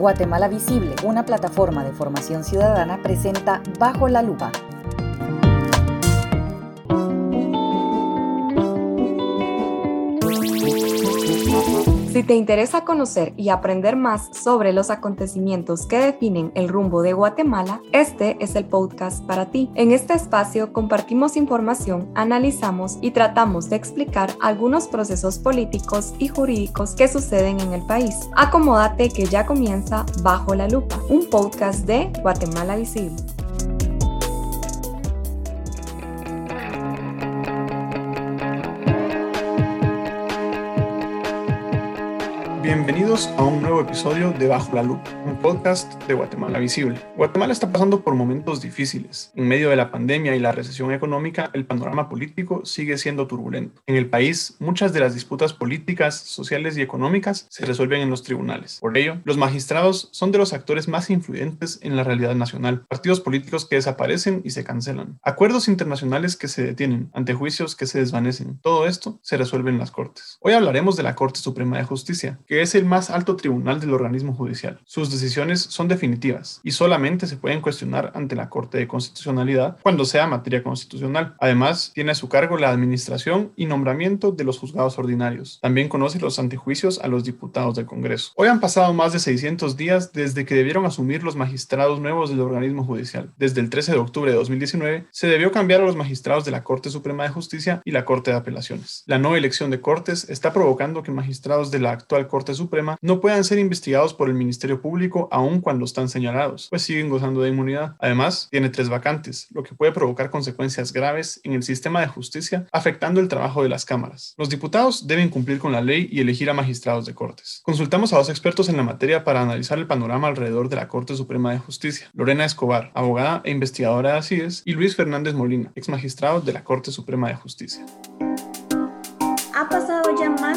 Guatemala Visible, una plataforma de formación ciudadana, presenta Bajo la Lupa Si te interesa conocer y aprender más sobre los acontecimientos que definen el rumbo de Guatemala, este es el podcast para ti. En este espacio compartimos información, analizamos y tratamos de explicar algunos procesos políticos y jurídicos que suceden en el país. Acomódate que ya comienza Bajo la Lupa, un podcast de Guatemala Visible. Bienvenidos a un nuevo episodio de Bajo la Lupa, un podcast de Guatemala Visible. Guatemala está pasando por momentos difíciles. En medio de la pandemia y la recesión económica, el panorama político sigue siendo turbulento. En el país, muchas de las disputas políticas, sociales y económicas se resuelven en los tribunales. Por ello, los magistrados son de los actores más influyentes en la realidad nacional. Partidos políticos que desaparecen y se cancelan. Acuerdos internacionales que se detienen ante juicios que se desvanecen. Todo esto se resuelve en las Cortes. Hoy hablaremos de la Corte Suprema de Justicia, que es el más alto tribunal del organismo judicial. Sus decisiones son definitivas y solamente se pueden cuestionar ante la Corte de Constitucionalidad cuando sea materia constitucional. Además, tiene a su cargo la administración y nombramiento de los juzgados ordinarios. También conoce los antejuicios a los diputados del Congreso. Hoy han pasado más de 600 días desde que debieron asumir los magistrados nuevos del organismo judicial. Desde el 13 de octubre de 2019 se debió cambiar a los magistrados de la Corte Suprema de Justicia y la Corte de Apelaciones. La nueva elección de cortes está provocando que magistrados de la actual Corte Suprema no puedan ser investigados por el Ministerio Público aun cuando están señalados, pues siguen gozando de inmunidad. Además, tiene tres vacantes, lo que puede provocar consecuencias graves en el sistema de justicia, afectando el trabajo de las cámaras. Los diputados deben cumplir con la ley y elegir a magistrados de cortes. Consultamos a dos expertos en la materia para analizar el panorama alrededor de la Corte Suprema de Justicia. Lorena Escobar, abogada e investigadora de ACIDES, y Luis Fernández Molina, ex magistrado de la Corte Suprema de Justicia. Ha pasado ya más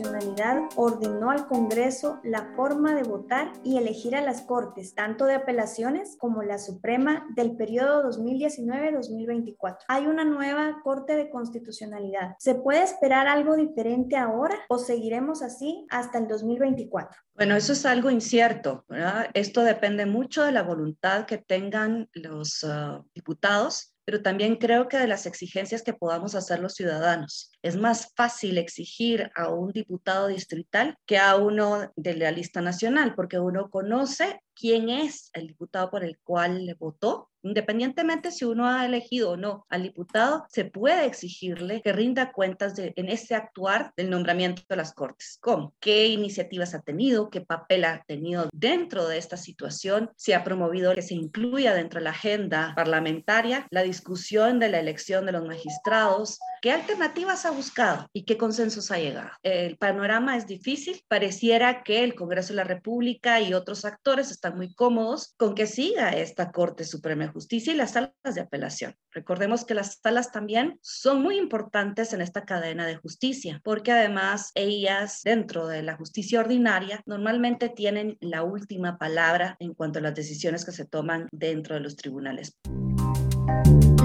Constitucionalidad ordenó al Congreso la forma de votar y elegir a las Cortes, tanto de apelaciones como la Suprema del periodo 2019-2024. Hay una nueva Corte de Constitucionalidad. ¿Se puede esperar algo diferente ahora o seguiremos así hasta el 2024? Bueno, eso es algo incierto. ¿verdad? Esto depende mucho de la voluntad que tengan los uh, diputados pero también creo que de las exigencias que podamos hacer los ciudadanos. Es más fácil exigir a un diputado distrital que a uno de la lista nacional, porque uno conoce quién es el diputado por el cual le votó. Independientemente si uno ha elegido o no al diputado, se puede exigirle que rinda cuentas en ese actuar del nombramiento de las Cortes. ¿Cómo? ¿Qué iniciativas ha tenido? ¿Qué papel ha tenido dentro de esta situación? ¿Se ha promovido que se incluya dentro de la agenda parlamentaria la discusión de la elección de los magistrados? ¿Qué alternativas ha buscado y qué consensos ha llegado? El panorama es difícil. Pareciera que el Congreso de la República y otros actores están muy cómodos con que siga esta Corte Suprema Justicia y las salas de apelación. Recordemos que las salas también son muy importantes en esta cadena de justicia, porque además ellas dentro de la justicia ordinaria normalmente tienen la última palabra en cuanto a las decisiones que se toman dentro de los tribunales.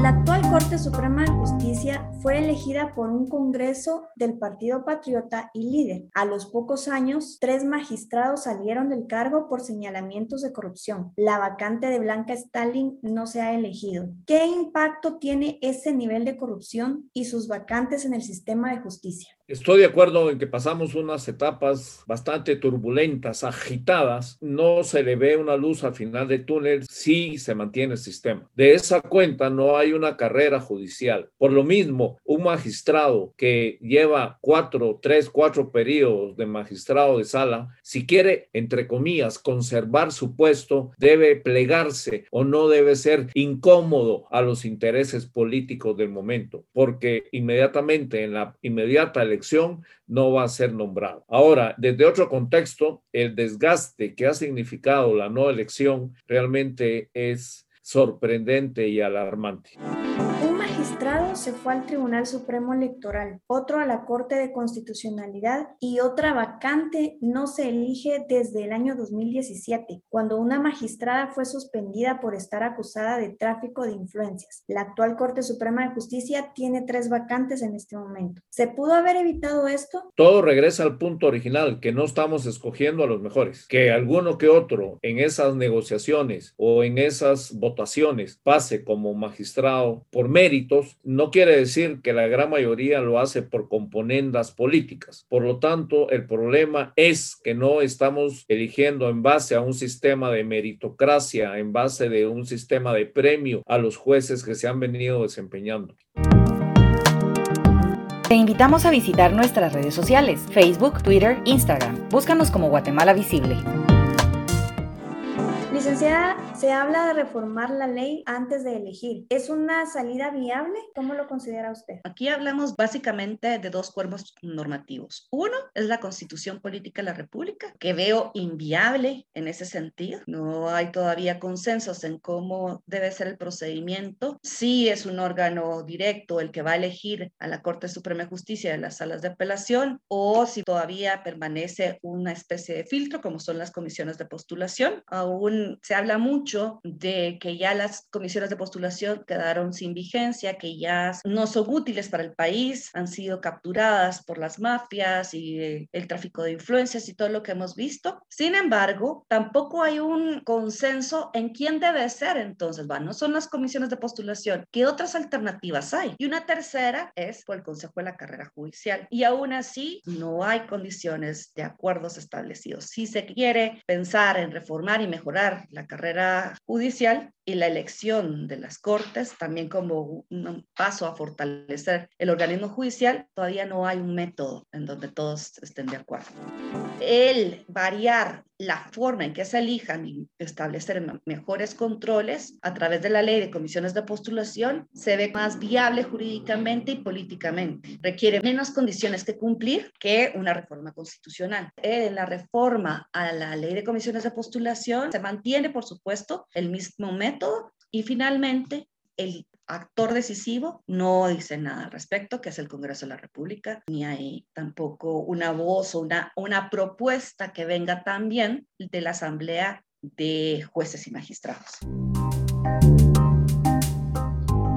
La actual Corte Suprema de Justicia fue elegida por un Congreso del Partido Patriota y líder. A los pocos años, tres magistrados salieron del cargo por señalamientos de corrupción. La vacante de Blanca Stalin no se ha elegido. ¿Qué impacto tiene ese nivel de corrupción y sus vacantes en el sistema de justicia? Estoy de acuerdo en que pasamos unas etapas bastante turbulentas, agitadas. No se le ve una luz al final del túnel si se mantiene el sistema. De esa cuenta no hay una carrera judicial. Por lo mismo, un magistrado que lleva cuatro, tres, cuatro periodos de magistrado de sala, si quiere, entre comillas, conservar su puesto, debe plegarse o no debe ser incómodo a los intereses políticos del momento, porque inmediatamente en la inmediata elección no va a ser nombrado. Ahora, desde otro contexto, el desgaste que ha significado la no elección realmente es sorprendente y alarmante. Magistrado se fue al Tribunal Supremo Electoral, otro a la Corte de Constitucionalidad y otra vacante no se elige desde el año 2017, cuando una magistrada fue suspendida por estar acusada de tráfico de influencias. La actual Corte Suprema de Justicia tiene tres vacantes en este momento. ¿Se pudo haber evitado esto? Todo regresa al punto original, que no estamos escogiendo a los mejores, que alguno que otro en esas negociaciones o en esas votaciones pase como magistrado por méritos, no quiere decir que la gran mayoría lo hace por componendas políticas. Por lo tanto, el problema es que no estamos eligiendo en base a un sistema de meritocracia, en base de un sistema de premio a los jueces que se han venido desempeñando. Te invitamos a visitar nuestras redes sociales, Facebook, Twitter, Instagram. Búscanos como Guatemala Visible. Licenciada, se habla de reformar la ley antes de elegir. ¿Es una salida viable? ¿Cómo lo considera usted? Aquí hablamos básicamente de dos cuerpos normativos. Uno es la Constitución Política de la República, que veo inviable en ese sentido. No hay todavía consensos en cómo debe ser el procedimiento. Si es un órgano directo el que va a elegir a la Corte Suprema de Justicia de las salas de apelación o si todavía permanece una especie de filtro como son las comisiones de postulación. Aún se habla mucho de que ya las comisiones de postulación quedaron sin vigencia, que ya no son útiles para el país, han sido capturadas por las mafias y eh, el tráfico de influencias y todo lo que hemos visto. Sin embargo, tampoco hay un consenso en quién debe ser entonces, ¿va? no son las comisiones de postulación, ¿qué otras alternativas hay? Y una tercera es por el Consejo de la Carrera Judicial. Y aún así, no hay condiciones de acuerdos establecidos. Si se quiere pensar en reformar y mejorar la carrera judicial y la elección de las cortes, también como un paso a fortalecer el organismo judicial, todavía no hay un método en donde todos estén de acuerdo. El variar la forma en que se elijan y establecer mejores controles a través de la ley de comisiones de postulación se ve más viable jurídicamente y políticamente. Requiere menos condiciones que cumplir que una reforma constitucional. En la reforma a la ley de comisiones de postulación se mantiene, por supuesto, el mismo método y finalmente el actor decisivo no dice nada al respecto, que es el Congreso de la República, ni hay tampoco una voz o una, una propuesta que venga también de la Asamblea de Jueces y Magistrados.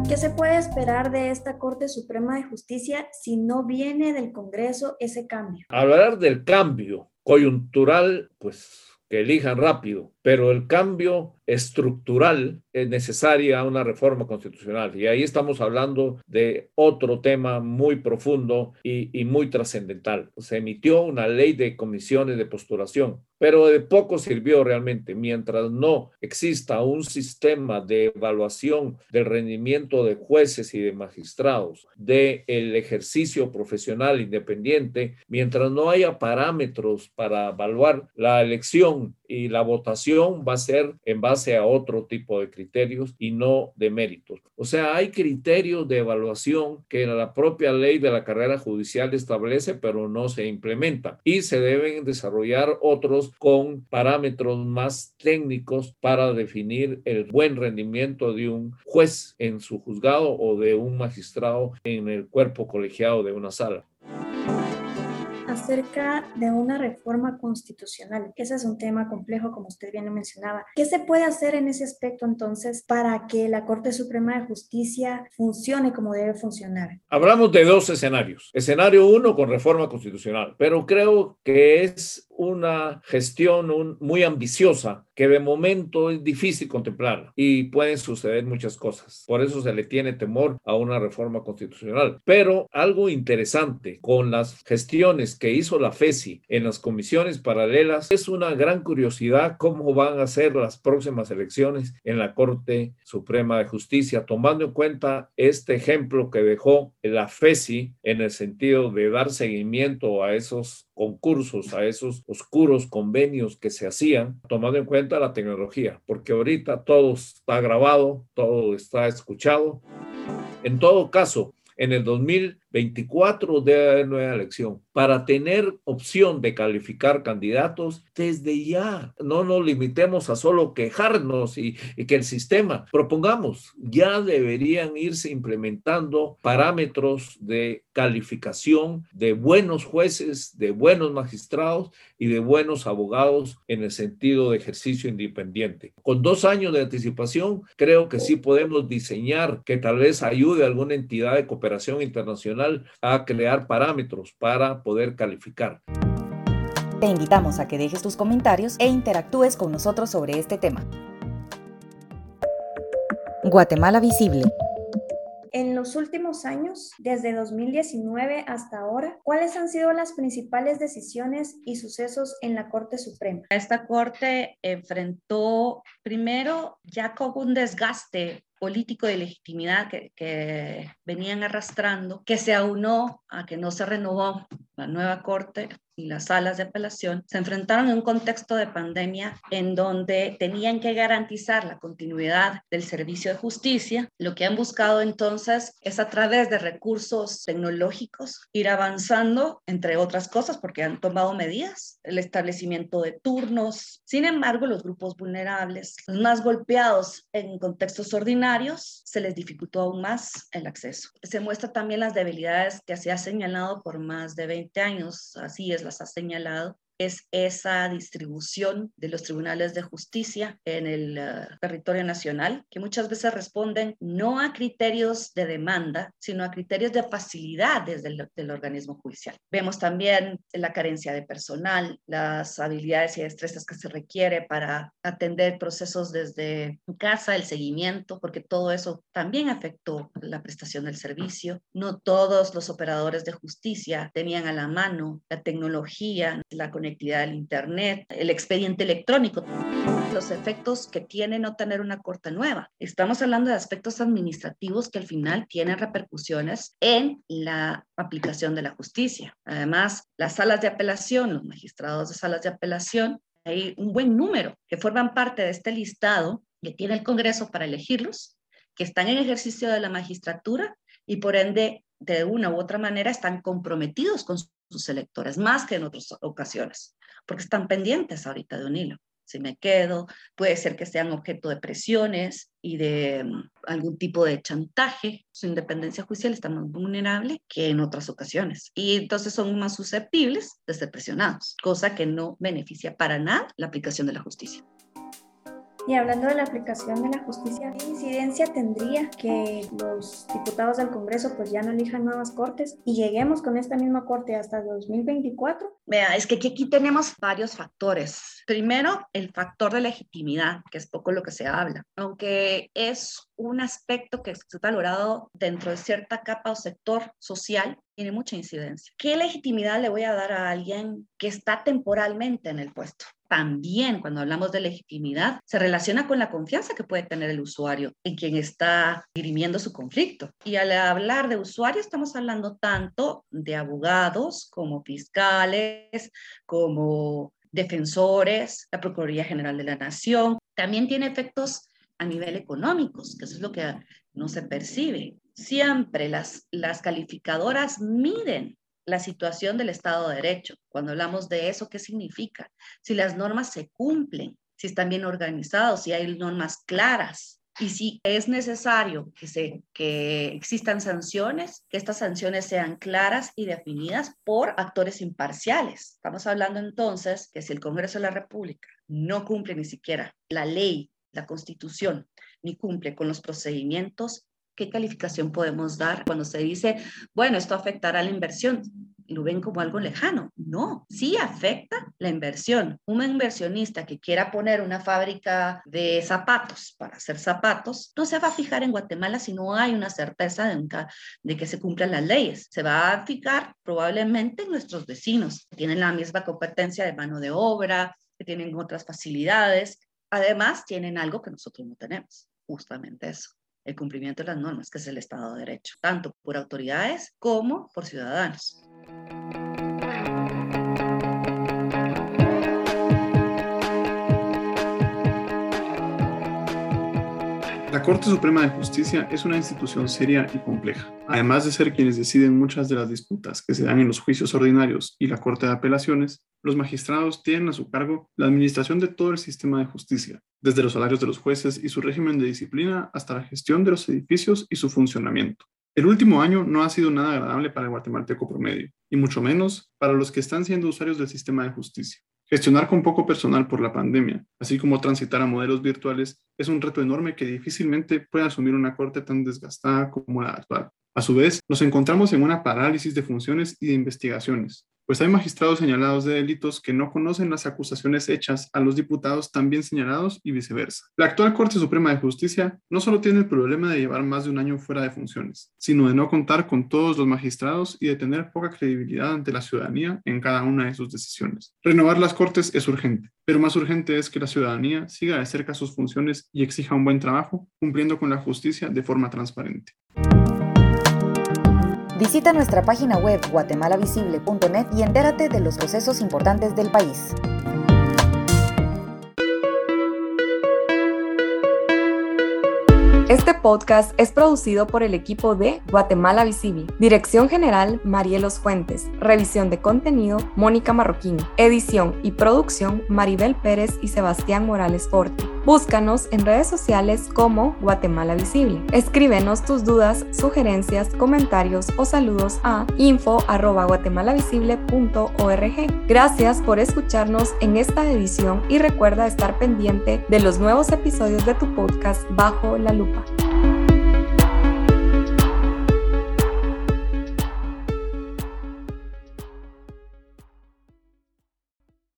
¿Qué se puede esperar de esta Corte Suprema de Justicia si no viene del Congreso ese cambio? Hablar del cambio coyuntural, pues que elijan rápido, pero el cambio estructural es necesaria una reforma constitucional. Y ahí estamos hablando de otro tema muy profundo y, y muy trascendental. Se emitió una ley de comisiones de postulación, pero de poco sirvió realmente. Mientras no exista un sistema de evaluación del rendimiento de jueces y de magistrados, del el ejercicio profesional independiente, mientras no haya parámetros para evaluar la elección y la votación va a ser en base a otro tipo de criterios y no de méritos. O sea, hay criterios de evaluación que la propia ley de la carrera judicial establece, pero no se implementa y se deben desarrollar otros con parámetros más técnicos para definir el buen rendimiento de un juez en su juzgado o de un magistrado en el cuerpo colegiado de una sala acerca de una reforma constitucional. Ese es un tema complejo, como usted bien lo mencionaba. ¿Qué se puede hacer en ese aspecto entonces para que la Corte Suprema de Justicia funcione como debe funcionar? Hablamos de dos escenarios. Escenario uno con reforma constitucional, pero creo que es una gestión muy ambiciosa que de momento es difícil contemplar y pueden suceder muchas cosas. Por eso se le tiene temor a una reforma constitucional. Pero algo interesante con las gestiones que hizo la FESI en las comisiones paralelas es una gran curiosidad cómo van a ser las próximas elecciones en la Corte Suprema de Justicia, tomando en cuenta este ejemplo que dejó la FESI en el sentido de dar seguimiento a esos concursos, a esos oscuros convenios que se hacían, tomando en cuenta la tecnología, porque ahorita todo está grabado, todo está escuchado. En todo caso, en el 2000 24 de nueva elección para tener opción de calificar candidatos desde ya. No nos limitemos a solo quejarnos y, y que el sistema propongamos. Ya deberían irse implementando parámetros de calificación de buenos jueces, de buenos magistrados y de buenos abogados en el sentido de ejercicio independiente. Con dos años de anticipación, creo que sí podemos diseñar que tal vez ayude a alguna entidad de cooperación internacional a crear parámetros para poder calificar. Te invitamos a que dejes tus comentarios e interactúes con nosotros sobre este tema. Guatemala Visible en los últimos años, desde 2019 hasta ahora, ¿cuáles han sido las principales decisiones y sucesos en la Corte Suprema? Esta Corte enfrentó primero ya con un desgaste político de legitimidad que, venían arrastrando, que se aunó a que no se renovó la nueva Corte y las salas de apelación, se enfrentaron en un contexto de pandemia en donde tenían que garantizar la continuidad del servicio de justicia. Lo que han buscado entonces es a través de recursos tecnológicos ir avanzando, entre otras cosas, porque han tomado medidas, el establecimiento de turnos. Sin embargo, los grupos vulnerables, los más golpeados en contextos ordinarios, se les dificultó aún más el acceso. Se muestra también las debilidades que se ha señalado por más de 20 años, así es las ha señalado, es esa distribución de los tribunales de justicia en el eh, territorio nacional, que muchas veces responden no a criterios de demanda, sino a criterios de facilidad desde el del organismo judicial. Vemos también la carencia de personal, las habilidades y destrezas que se requiere para atender procesos desde casa, el seguimiento, porque todo eso también afectó la prestación del servicio. No todos los operadores de justicia tenían a la mano la tecnología, la conexión conectividad del Internet, el expediente electrónico, los efectos que tiene no tener una corte nueva. Estamos hablando de aspectos administrativos que al final tienen repercusiones en la aplicación de la justicia. Además, las salas de apelación, los magistrados de salas de apelación, hay un buen número que forman parte de este listado que tiene el Congreso para elegirlos, que están en ejercicio de la magistratura y por ende de una u otra manera están comprometidos con sus electores, más que en otras ocasiones, porque están pendientes ahorita de un hilo. Si me quedo, puede ser que sean objeto de presiones y de mm, algún tipo de chantaje. Su independencia judicial está más vulnerable que en otras ocasiones. Y entonces son más susceptibles de ser presionados, cosa que no beneficia para nada la aplicación de la justicia. Y hablando de la aplicación de la justicia, ¿qué incidencia tendría que los diputados del Congreso pues ya no elijan nuevas cortes y lleguemos con esta misma corte hasta 2024? Vea, es que aquí tenemos varios factores. Primero, el factor de legitimidad, que es poco lo que se habla, aunque es un aspecto que está valorado dentro de cierta capa o sector social, tiene mucha incidencia. ¿Qué legitimidad le voy a dar a alguien que está temporalmente en el puesto? también cuando hablamos de legitimidad se relaciona con la confianza que puede tener el usuario en quien está dirimiendo su conflicto. Y al hablar de usuario estamos hablando tanto de abogados como fiscales, como defensores, la Procuraduría General de la Nación. También tiene efectos a nivel económicos, que eso es lo que no se percibe. Siempre las, las calificadoras miden la situación del Estado de Derecho. Cuando hablamos de eso, ¿qué significa? Si las normas se cumplen, si están bien organizados, si hay normas claras y si es necesario que, se, que existan sanciones, que estas sanciones sean claras y definidas por actores imparciales. Estamos hablando entonces que si el Congreso de la República no cumple ni siquiera la ley, la constitución, ni cumple con los procedimientos, ¿qué calificación podemos dar cuando se dice, bueno, esto afectará la inversión? lo ven como algo lejano. No, sí afecta la inversión. Un inversionista que quiera poner una fábrica de zapatos para hacer zapatos, no se va a fijar en Guatemala si no hay una certeza de, de que se cumplan las leyes. Se va a fijar probablemente en nuestros vecinos, que tienen la misma competencia de mano de obra, que tienen otras facilidades. Además, tienen algo que nosotros no tenemos, justamente eso el cumplimiento de las normas, que es el Estado de Derecho, tanto por autoridades como por ciudadanos. La Corte Suprema de Justicia es una institución seria y compleja. Además de ser quienes deciden muchas de las disputas que se dan en los juicios ordinarios y la Corte de Apelaciones, los magistrados tienen a su cargo la administración de todo el sistema de justicia, desde los salarios de los jueces y su régimen de disciplina hasta la gestión de los edificios y su funcionamiento. El último año no ha sido nada agradable para el guatemalteco promedio, y mucho menos para los que están siendo usuarios del sistema de justicia. Gestionar con poco personal por la pandemia, así como transitar a modelos virtuales, es un reto enorme que difícilmente puede asumir una corte tan desgastada como la actual. A su vez, nos encontramos en una parálisis de funciones y de investigaciones, pues hay magistrados señalados de delitos que no conocen las acusaciones hechas a los diputados también señalados y viceversa. La actual Corte Suprema de Justicia no solo tiene el problema de llevar más de un año fuera de funciones, sino de no contar con todos los magistrados y de tener poca credibilidad ante la ciudadanía en cada una de sus decisiones. Renovar las Cortes es urgente, pero más urgente es que la ciudadanía siga de cerca sus funciones y exija un buen trabajo, cumpliendo con la justicia de forma transparente. Visita nuestra página web guatemalavisible.net y entérate de los procesos importantes del país. Este podcast es producido por el equipo de Guatemala Visible. Dirección General Marielos Fuentes. Revisión de contenido Mónica Marroquín. Edición y producción Maribel Pérez y Sebastián Morales Forte. Búscanos en redes sociales como Guatemala Visible. Escríbenos tus dudas, sugerencias, comentarios o saludos a info@guatemalavisible.org. Gracias por escucharnos en esta edición y recuerda estar pendiente de los nuevos episodios de tu podcast Bajo la Lupa.